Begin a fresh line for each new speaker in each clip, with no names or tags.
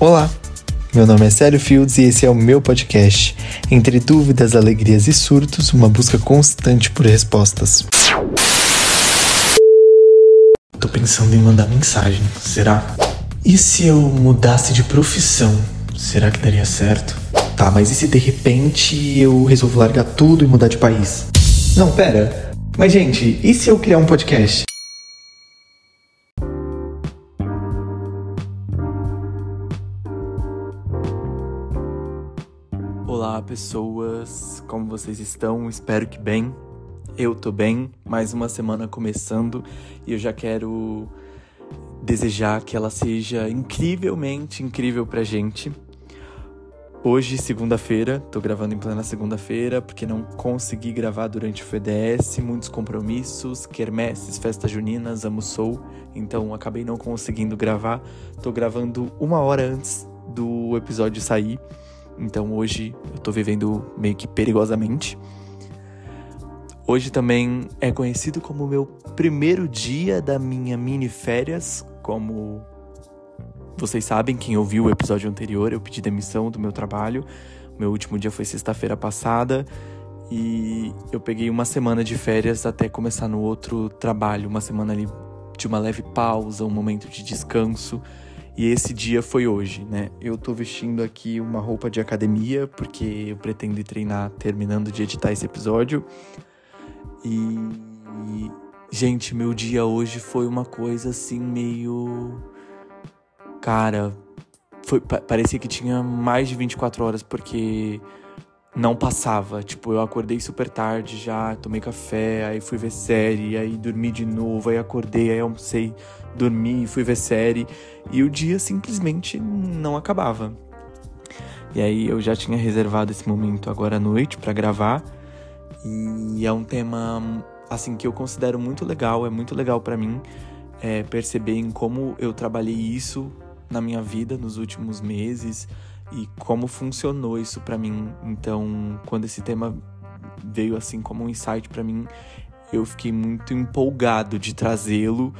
Olá, meu nome é Célio Fields e esse é o meu podcast. Entre dúvidas, alegrias e surtos, uma busca constante por respostas. Tô pensando em mandar mensagem, será? E se eu mudasse de profissão? Será que daria certo? Tá, mas e se de repente eu resolvo largar tudo e mudar de país? Não, pera. Mas gente, e se eu criar um podcast? Pessoas. Como vocês estão? Espero que bem. Eu tô bem. Mais uma semana começando e eu já quero desejar que ela seja incrivelmente incrível pra gente. Hoje, segunda-feira, tô gravando em plena segunda-feira porque não consegui gravar durante o FDS, muitos compromissos, quermesses, festas juninas, amo sou, então acabei não conseguindo gravar. Tô gravando uma hora antes do episódio sair, então hoje eu tô vivendo meio que perigosamente. Hoje também é conhecido como meu primeiro dia da minha mini férias, como vocês sabem, quem ouviu o episódio anterior, eu pedi demissão do meu trabalho. Meu último dia foi sexta-feira passada e eu peguei uma semana de férias até começar no outro trabalho, uma semana ali de uma leve pausa, um momento de descanso. E esse dia foi hoje, né? Eu tô vestindo aqui uma roupa de academia porque eu pretendo treinar terminando de editar esse episódio. E gente, meu dia hoje foi uma coisa assim meio cara, foi, parecia que tinha mais de 24 horas porque não passava. Tipo, eu acordei super tarde já, tomei café, aí fui ver série, aí dormi de novo, aí acordei, aí almocei, dormi, fui ver série. E o dia simplesmente não acabava. E aí eu já tinha reservado esse momento agora à noite para gravar. E é um tema assim que eu considero muito legal, é muito legal para mim é, perceber em como eu trabalhei isso na minha vida nos últimos meses e como funcionou isso para mim. Então, quando esse tema veio assim como um insight para mim, eu fiquei muito empolgado de trazê-lo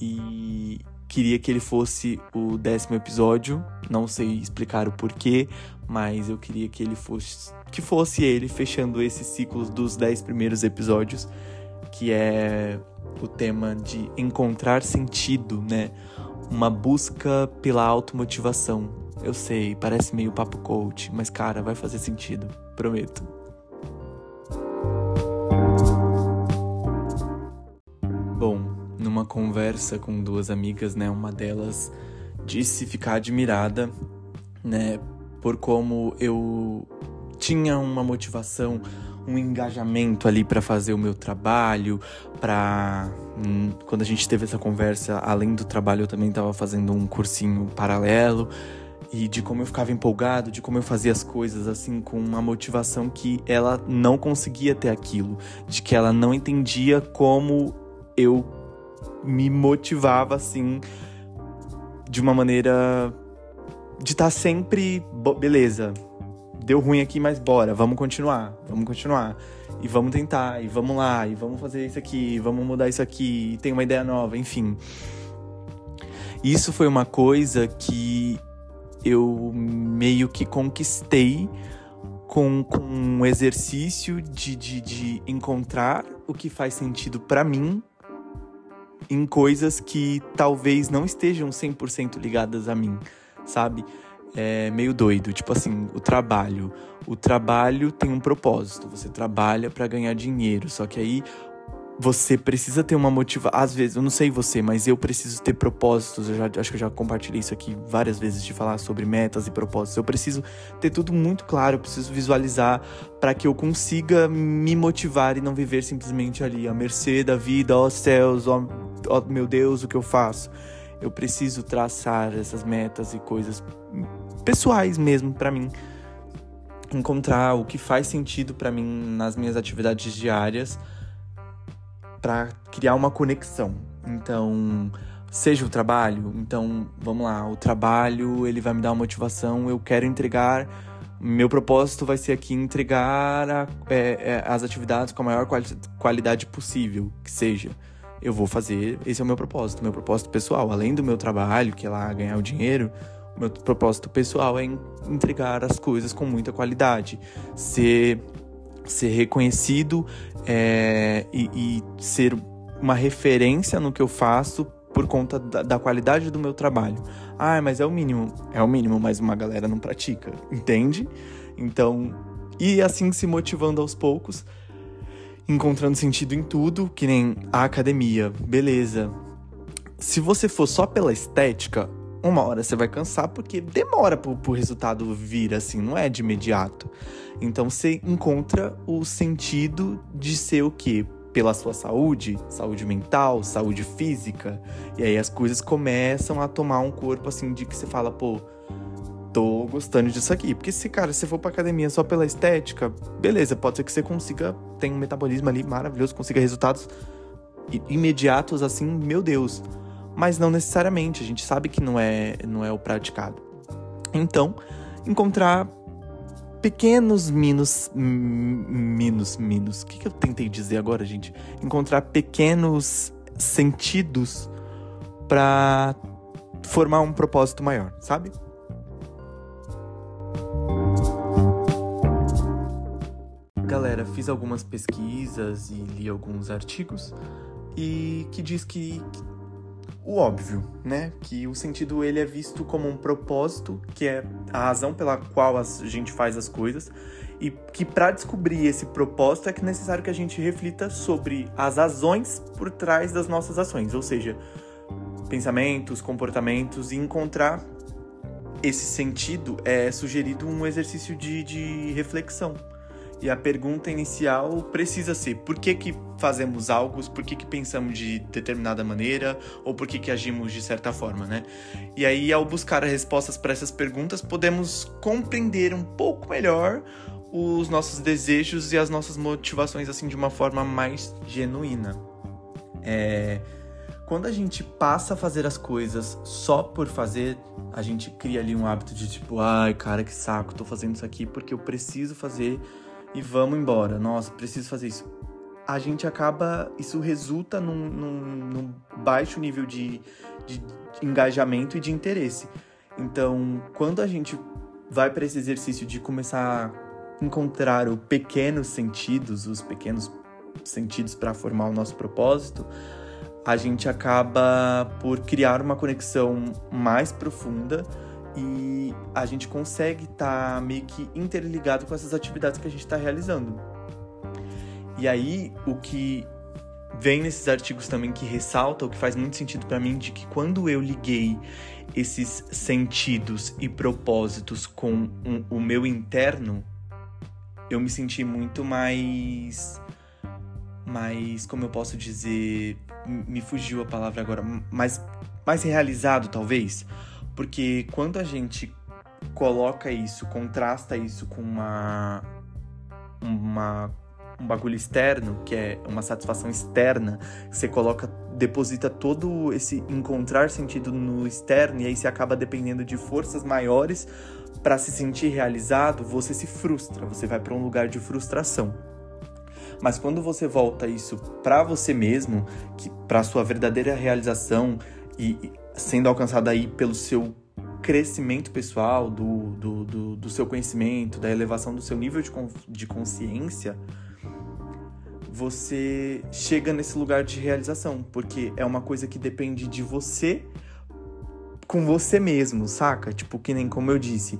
e queria que ele fosse o décimo episódio. Não sei explicar o porquê, mas eu queria que ele fosse que fosse ele fechando esse ciclo dos dez primeiros episódios, que é o tema de encontrar sentido, né? uma busca pela automotivação. Eu sei, parece meio papo coach, mas cara, vai fazer sentido, prometo. Bom, numa conversa com duas amigas, né, uma delas disse ficar admirada, né, por como eu tinha uma motivação um engajamento ali para fazer o meu trabalho, para hum, quando a gente teve essa conversa, além do trabalho, eu também estava fazendo um cursinho paralelo e de como eu ficava empolgado, de como eu fazia as coisas assim com uma motivação que ela não conseguia ter aquilo, de que ela não entendia como eu me motivava assim de uma maneira de estar tá sempre beleza, deu ruim aqui, mas bora, vamos continuar, vamos continuar. E vamos tentar, e vamos lá, e vamos fazer isso aqui, vamos mudar isso aqui, tem uma ideia nova, enfim. Isso foi uma coisa que eu meio que conquistei com, com um exercício de, de, de encontrar o que faz sentido para mim em coisas que talvez não estejam 100% ligadas a mim, sabe? é meio doido. Tipo assim, o trabalho. O trabalho tem um propósito. Você trabalha para ganhar dinheiro. Só que aí você precisa ter uma motivação. Às vezes, eu não sei você, mas eu preciso ter propósitos. Eu já, acho que eu já compartilhei isso aqui várias vezes de falar sobre metas e propósitos. Eu preciso ter tudo muito claro, eu preciso visualizar para que eu consiga me motivar e não viver simplesmente ali à mercê da vida, ó oh, céus, ó oh, meu Deus, o que eu faço. Eu preciso traçar essas metas e coisas pessoais mesmo para mim. Encontrar o que faz sentido para mim nas minhas atividades diárias para criar uma conexão. Então, seja o trabalho, então vamos lá, o trabalho ele vai me dar uma motivação, eu quero entregar, meu propósito vai ser aqui entregar a, é, é, as atividades com a maior quali qualidade possível, que seja. Eu vou fazer, esse é o meu propósito, meu propósito pessoal, além do meu trabalho, que é lá ganhar o dinheiro, Meu propósito pessoal é entregar as coisas com muita qualidade, ser, ser reconhecido é, e, e, ser uma referência no que eu faço por conta da, da, qualidade do meu trabalho. Ah, mas é o mínimo. É o mínimo, mas uma galera não pratica, entende? Então, e assim se motivando aos poucos, encontrando sentido em tudo, que nem a academia, beleza. Se você for só pela estética, uma hora você vai cansar porque demora pro, pro resultado vir assim, não é de imediato. Então você encontra o sentido de ser o quê? Pela sua saúde, saúde mental, saúde física. E aí as coisas começam a tomar um corpo assim de que você fala, pô, tô gostando disso aqui. Porque se, cara, se for pra academia só pela estética, beleza, pode ser que você consiga, tem um metabolismo ali maravilhoso, consiga resultados imediatos assim, meu Deus mas não necessariamente, a gente sabe que não é, não é o praticado. Então, encontrar pequenos minos. Minos, minos. O que, que eu tentei dizer agora, gente? Encontrar pequenos sentidos para formar um propósito maior, sabe? Galera, fiz algumas pesquisas e li alguns artigos e que diz que, que o óbvio, né? Que o sentido ele é visto como um propósito, que é a razão pela qual a gente faz as coisas, e que para descobrir esse propósito é que é necessário que a gente reflita sobre as razões por trás das nossas ações, ou seja, pensamentos, comportamentos e encontrar esse sentido é sugerido um exercício de, de reflexão. E a pergunta inicial precisa ser: por que, que fazemos algo, por que, que pensamos de determinada maneira, ou por que, que agimos de certa forma, né? E aí, ao buscar as respostas para essas perguntas, podemos compreender um pouco melhor os nossos desejos e as nossas motivações, assim, de uma forma mais genuína. É... Quando a gente passa a fazer as coisas só por fazer, a gente cria ali um hábito de tipo, ai, cara, que saco, tô fazendo isso aqui porque eu preciso fazer e vamos embora. Nossa, preciso fazer isso. A gente acaba. Isso resulta num, num, num baixo nível de, de engajamento e de interesse. Então, quando a gente vai para esse exercício de começar a encontrar os pequenos sentidos, os pequenos sentidos para formar o nosso propósito, a gente acaba por criar uma conexão mais profunda e a gente consegue estar tá meio que interligado com essas atividades que a gente está realizando. E aí, o que vem nesses artigos também que ressalta, o que faz muito sentido para mim, de que quando eu liguei esses sentidos e propósitos com um, o meu interno, eu me senti muito mais. Mais, como eu posso dizer. Me fugiu a palavra agora. Mais, mais realizado, talvez porque quando a gente coloca isso, contrasta isso com uma, uma um bagulho externo, que é uma satisfação externa, você coloca, deposita todo esse encontrar sentido no externo e aí você acaba dependendo de forças maiores para se sentir realizado, você se frustra, você vai para um lugar de frustração. Mas quando você volta isso para você mesmo, que para sua verdadeira realização e sendo alcançada aí pelo seu crescimento pessoal, do, do, do, do, seu conhecimento, da elevação do seu nível de, de consciência, você chega nesse lugar de realização, porque é uma coisa que depende de você com você mesmo, saca? Tipo, que nem como eu disse.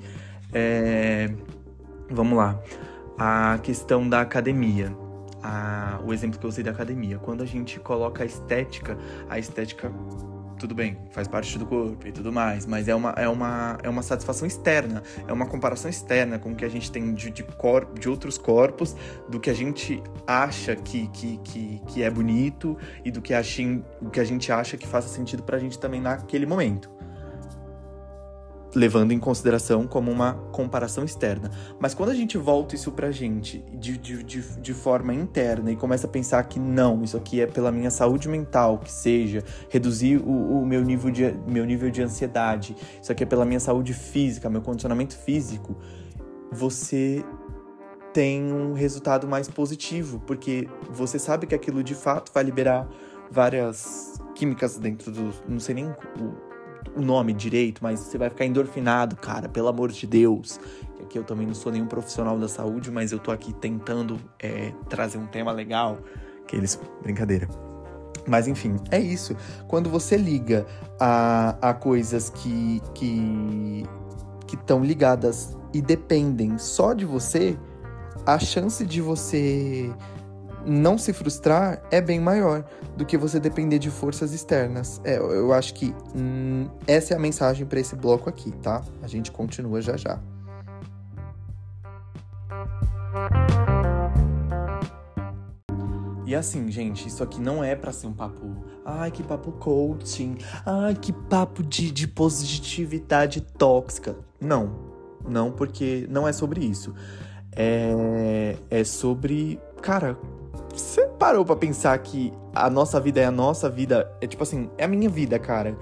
É... Vamos lá. A questão da academia. A... O exemplo que eu usei da academia. Quando a gente coloca a estética, a estética tudo bem, faz parte do corpo e tudo mais, mas é uma, é uma, é uma satisfação externa, é uma comparação externa com o que a gente tem de, de, cor, de outros corpos, do que a gente acha que, que, que, que é bonito e do que, achim, do que a gente acha que faça sentido pra gente também naquele momento levando em consideração como uma comparação externa. Mas quando a gente volta isso pra gente de, de, de, de, forma interna e começa a pensar que não, isso aqui é pela minha saúde mental, que seja, reduzir o, o meu, nível de, meu nível de ansiedade, isso aqui é pela minha saúde física, meu condicionamento físico, você tem um resultado mais positivo, porque você sabe que aquilo de fato vai liberar várias químicas dentro do. Não sei nem o nome direito, mas você vai ficar endorfinado, cara, pelo amor de Deus. Aqui eu também não sou nenhum profissional da saúde, mas eu tô aqui tentando é, trazer um tema legal. Que eles. Brincadeira. Mas enfim, é isso. Quando você liga a, a coisas que que estão ligadas e dependem só de você, a chance de você não se frustrar é bem maior do que você depender de forças externas. É, eu acho que hum, essa é a mensagem para esse bloco aqui, tá? A gente continua já já. E assim, gente, isso aqui não é para ser um papo. Ai, que papo coaching. Ai, que papo de, de positividade tóxica. Não. Não, porque não é sobre isso. É, é sobre. Cara, você parou pra pensar que a nossa vida é a nossa vida? É tipo assim, é a minha vida, cara.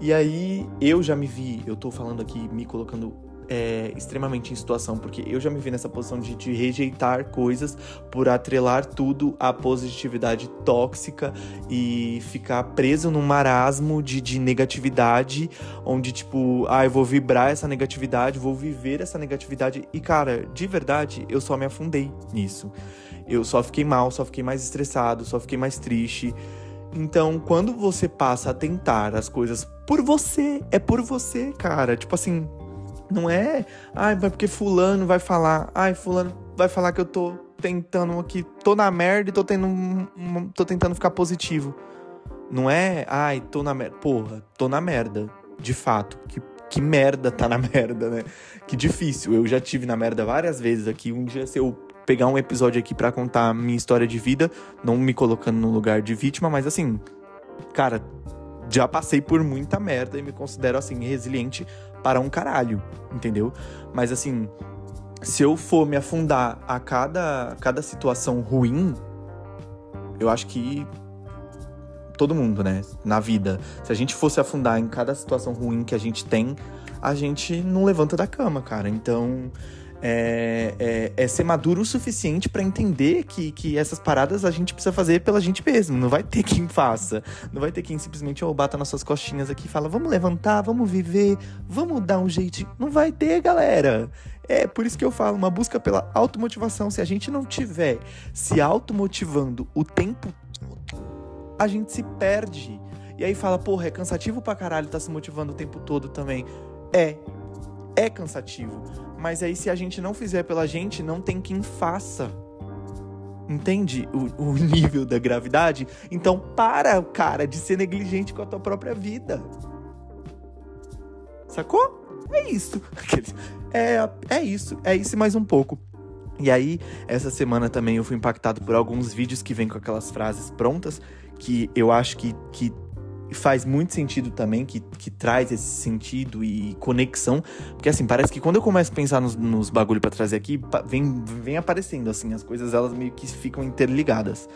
E aí eu já me vi, eu tô falando aqui, me colocando é, extremamente em situação, porque eu já me vi nessa posição de, de, rejeitar coisas por atrelar tudo à positividade tóxica e ficar preso num marasmo de, de negatividade, onde, tipo, ah, eu vou vibrar essa negatividade, vou viver essa negatividade. E, cara, de verdade, eu só me afundei nisso. Eu só fiquei mal, só fiquei mais estressado, só fiquei mais triste. Então, quando você passa a tentar as coisas por você, é por você, cara. Tipo assim, não é, ai, vai porque fulano vai falar, ai, fulano vai falar que eu tô tentando aqui, tô na merda e tô tendo tô tentando ficar positivo. Não é, ai, tô na merda. Porra, tô na merda, de fato. Que que merda tá na merda, né? Que difícil. Eu já tive na merda várias vezes aqui. Um dia se eu pegar um episódio aqui para contar minha história de vida, não me colocando no lugar de vítima, mas assim, cara, já passei por muita merda e me considero assim resiliente para um caralho, entendeu? Mas assim, se eu for me afundar a cada, cada situação ruim, eu acho que todo mundo, né, na vida, se a gente fosse afundar em cada situação ruim que a gente tem, a gente não levanta da cama, cara. Então, é, é, é, ser maduro o suficiente para entender que, que essas paradas a gente precisa fazer pela gente mesmo. Não vai ter quem faça. Não vai ter quem simplesmente oh, bata nas suas costinhas aqui e fala: vamos levantar, vamos viver, vamos dar um jeito. Não vai ter, galera. É por isso que eu falo, uma busca pela automotivação. Se a gente não tiver se automotivando o tempo todo, a gente se perde. E aí fala, porra, é cansativo pra caralho tá se motivando o tempo todo também. É, é cansativo. Mas aí, se a gente não fizer pela gente, não tem quem faça. Entende o, o nível da gravidade? Então, para, cara, de ser negligente com a tua própria vida. Sacou? É isso. É, é isso. É isso e mais um pouco. E aí, essa semana também eu fui impactado por alguns vídeos que vêm com aquelas frases prontas, que eu acho que, que faz muito sentido também, que, que traz esse sentido e conexão. Porque assim, parece que quando eu começo a pensar nos, nos bagulho para trazer aqui, vem, vem aparecendo, assim, as coisas elas meio que ficam interligadas.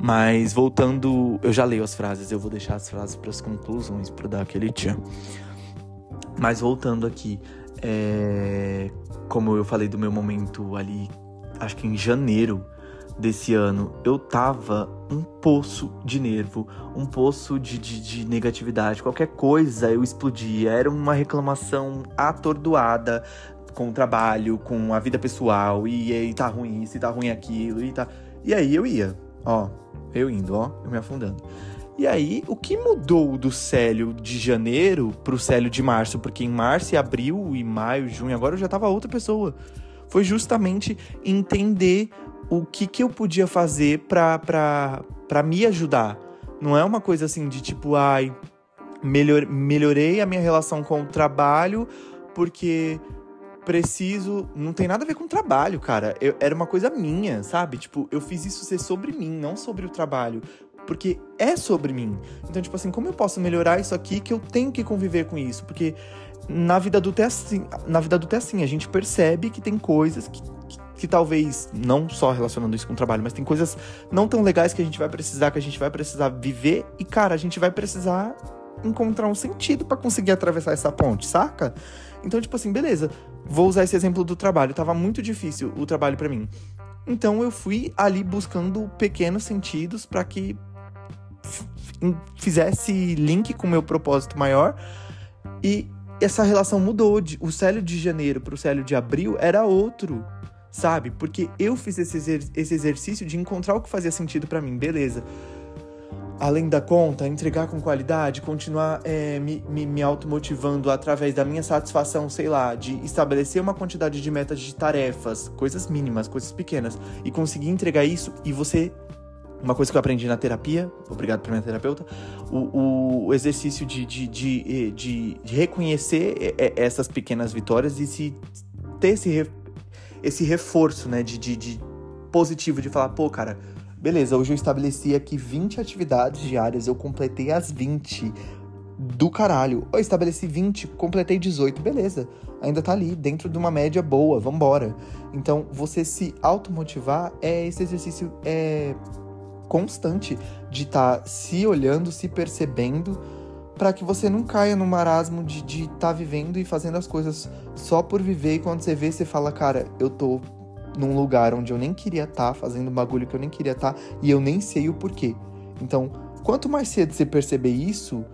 Mas voltando, eu já leio as frases, eu vou deixar as frases para as conclusões, para dar aquele tchan. Mas voltando aqui, é, como eu falei do meu momento ali, acho que em janeiro desse ano, eu tava um poço de nervo, um poço de, de, de, negatividade. Qualquer coisa eu explodia. Era uma reclamação atordoada com o trabalho, com a vida pessoal. E aí tá ruim isso, e tá ruim aquilo, e tá. E aí eu ia, ó, eu indo, ó, eu me afundando. E aí, o que mudou do Célio de janeiro pro Célio de março? Porque em março, abril e maio, junho, agora eu já tava outra pessoa. Foi justamente entender o que, que eu podia fazer para me ajudar. Não é uma coisa assim de tipo, ai, melhor, melhorei a minha relação com o trabalho porque preciso. Não tem nada a ver com o trabalho, cara. Eu, era uma coisa minha, sabe? Tipo, eu fiz isso ser sobre mim, não sobre o trabalho. Porque é sobre mim. Então, tipo assim, como eu posso melhorar isso aqui que eu tenho que conviver com isso? Porque na vida adulta é assim. Na vida adulta é assim, a gente percebe que tem coisas que, que talvez, não só relacionando isso com o trabalho, mas tem coisas não tão legais que a gente vai precisar, que a gente vai precisar viver e, cara, a gente vai precisar encontrar um sentido para conseguir atravessar essa ponte, saca? Então, tipo assim, beleza, vou usar esse exemplo do trabalho, tava muito difícil o trabalho para mim. Então eu fui ali buscando pequenos sentidos para que fizesse link com o meu propósito maior E essa relação mudou. O Célio de janeiro pro Célio de abril era outro, sabe? Porque eu fiz esse, esse exercício de encontrar o que fazia sentido para mim, beleza. Além da conta, entregar com qualidade, continuar é, me, me, me automotivando através da minha satisfação, sei lá, de estabelecer uma quantidade de metas de tarefas, coisas mínimas, coisas pequenas, e conseguir entregar isso e você uma coisa que eu aprendi na terapia, obrigado para minha terapeuta, o, o exercício de, de, de, de, reconhecer essas pequenas vitórias e se ter esse, esse reforço, né, de, de, de positivo, de falar, pô, cara, beleza, hoje eu estabeleci aqui 20 atividades diárias, eu completei as 20 do caralho. Eu estabeleci 20, completei 18, beleza. Ainda tá ali, dentro de uma média boa, vambora. Então, você se automotivar é esse exercício é constante de estar tá se olhando, se percebendo, para que você não caia no marasmo de estar tá vivendo e fazendo as coisas só por viver. E quando você vê, você fala, cara, eu tô num lugar onde eu nem queria estar, tá, fazendo um bagulho que eu nem queria estar, tá, e eu nem sei o porquê. Então, quanto mais cedo você perceber isso,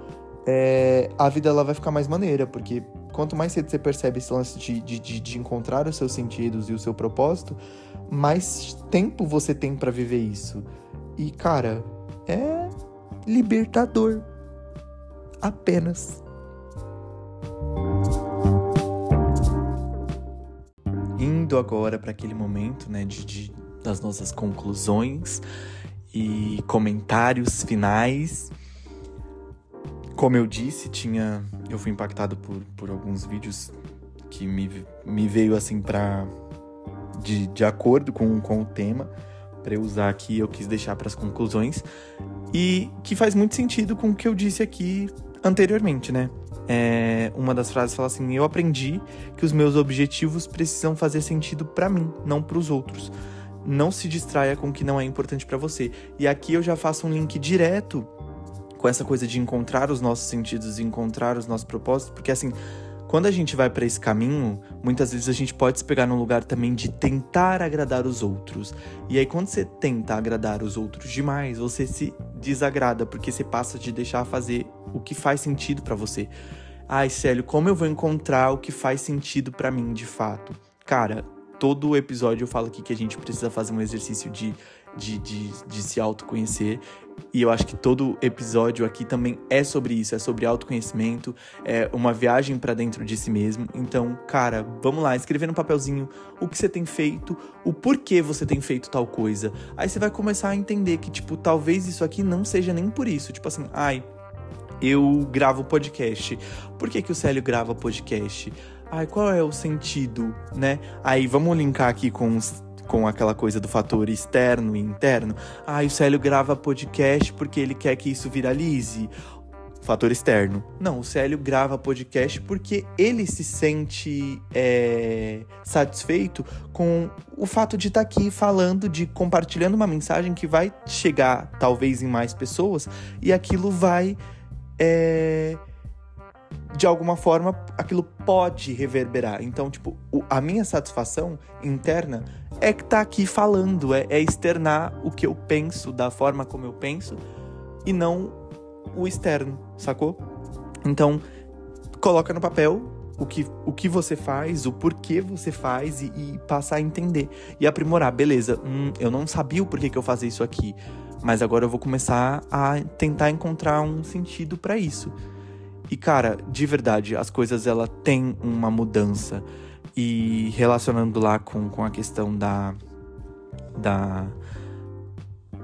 é, a vida ela vai ficar mais maneira, porque quanto mais cedo você percebe esse lance de, de, de, encontrar os seus sentidos e o seu propósito, mais tempo você tem para viver isso. E, cara, é libertador. Apenas. Indo agora para aquele momento, né, de, de, das nossas conclusões e comentários finais. Como eu disse, tinha, eu fui impactado por, por alguns vídeos que me, me veio assim para de, de acordo com, com o tema para eu usar aqui, eu quis deixar para as conclusões e que faz muito sentido com o que eu disse aqui anteriormente, né? É, uma das frases fala assim: Eu aprendi que os meus objetivos precisam fazer sentido para mim, não para os outros. Não se distraia com o que não é importante para você. E aqui eu já faço um link direto com essa coisa de encontrar os nossos sentidos e encontrar os nossos propósitos, porque assim, quando a gente vai para esse caminho, muitas vezes a gente pode se pegar num lugar também de tentar agradar os outros. E aí, quando você tenta agradar os outros demais, você se desagrada, porque você passa de deixar fazer o que faz sentido para você. Ai, Célio, como eu vou encontrar o que faz sentido para mim de fato? Cara, todo episódio eu falo aqui que a gente precisa fazer um exercício de de, de, de se autoconhecer. E eu acho que todo episódio aqui também é sobre isso, é sobre autoconhecimento, é uma viagem para dentro de si mesmo. Então, cara, vamos lá, escrever no papelzinho o que você tem feito, o porquê você tem feito tal coisa. Aí você vai começar a entender que, tipo, talvez isso aqui não seja nem por isso. Tipo assim, ai, eu gravo podcast. Por que, que o Célio grava podcast? Ai, qual é o sentido, né? Aí vamos linkar aqui com os com aquela coisa do fator externo e interno. Ah, o Célio grava podcast porque ele quer que isso viralize. Fator externo. Não, o Célio grava podcast porque ele se sente é, satisfeito com o fato de estar tá aqui falando, de compartilhando uma mensagem que vai chegar talvez em mais pessoas e aquilo vai. É, de alguma forma aquilo pode reverberar. Então, tipo, o, a minha satisfação interna é que tá aqui falando, é, é externar o que eu penso, da forma como eu penso, e não o externo, sacou? Então, coloca no papel o que, o que você faz, o porquê você faz e, e passar a entender. E aprimorar, beleza, hum, eu não sabia o porquê que eu fazia isso aqui, mas agora eu vou começar a tentar encontrar um sentido para isso. E cara, de verdade, as coisas ela tem uma mudança. E relacionando lá com, com a questão da da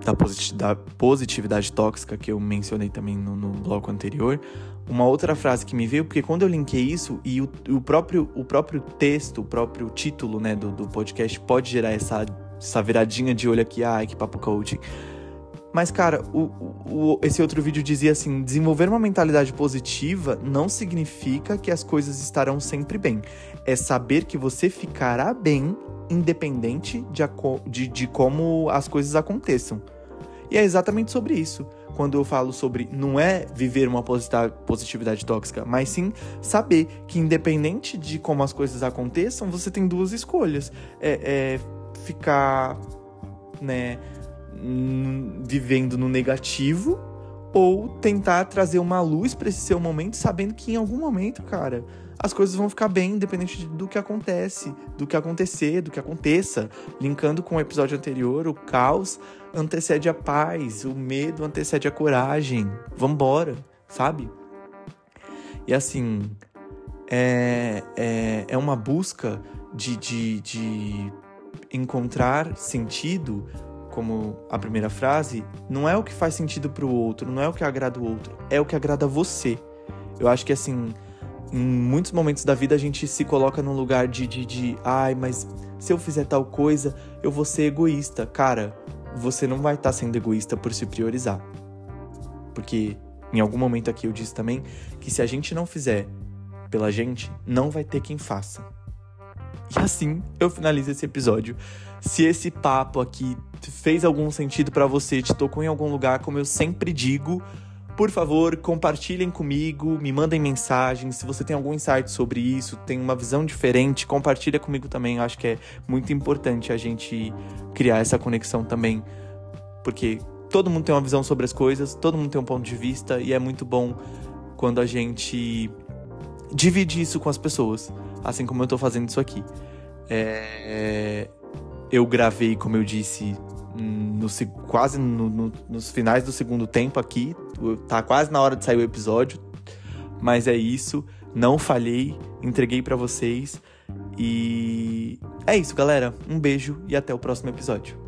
da, posit da positividade tóxica que eu mencionei também no, no, bloco anterior, uma outra frase que me veio, porque quando eu linkei isso e o, o, próprio, o próprio texto, o próprio título né, do, do podcast pode gerar essa, essa viradinha de olho aqui, ai que papo coaching. Mas, cara, o, o, esse outro vídeo dizia assim: desenvolver uma mentalidade positiva não significa que as coisas estarão sempre bem. É saber que você ficará bem, independente de, de, de como as coisas aconteçam. E é exatamente sobre isso. Quando eu falo sobre não é viver uma positividade tóxica, mas sim saber que, independente de como as coisas aconteçam, você tem duas escolhas: é, é ficar, né? Vivendo no negativo ou tentar trazer uma luz para esse seu momento, sabendo que em algum momento, cara, as coisas vão ficar bem, independente do que acontece, do que acontecer, do que aconteça. Linkando com o episódio anterior, o caos antecede a paz, o medo antecede a coragem. Vambora, sabe? E assim, é, é, é uma busca de, de, de encontrar sentido, como a primeira frase, não é o que faz sentido para o outro, não é o que agrada o outro, é o que agrada você. Eu acho que assim, em muitos momentos da vida a gente se coloca num lugar de, de, de ai, mas se eu fizer tal coisa, eu vou ser egoísta. Cara, você não vai estar tá sendo egoísta por se priorizar. Porque em algum momento aqui eu disse também que se a gente não fizer pela gente, não vai ter quem faça. E assim eu finalizo esse episódio. Se esse papo aqui fez algum sentido para você, te tocou em algum lugar, como eu sempre digo, por favor, compartilhem comigo, me mandem mensagens. Se você tem algum insight sobre isso, tem uma visão diferente, compartilha comigo também. Eu acho que é muito importante a gente criar essa conexão também, porque todo mundo tem uma visão sobre as coisas, todo mundo tem um ponto de vista e é muito bom quando a gente divide isso com as pessoas, assim como eu tô fazendo isso aqui. É... Eu gravei, como eu disse, no, quase no, no, nos finais do segundo tempo aqui. Tá quase na hora de sair o episódio. Mas é isso. Não falhei. Entreguei para vocês. E é isso, galera. Um beijo e até o próximo episódio.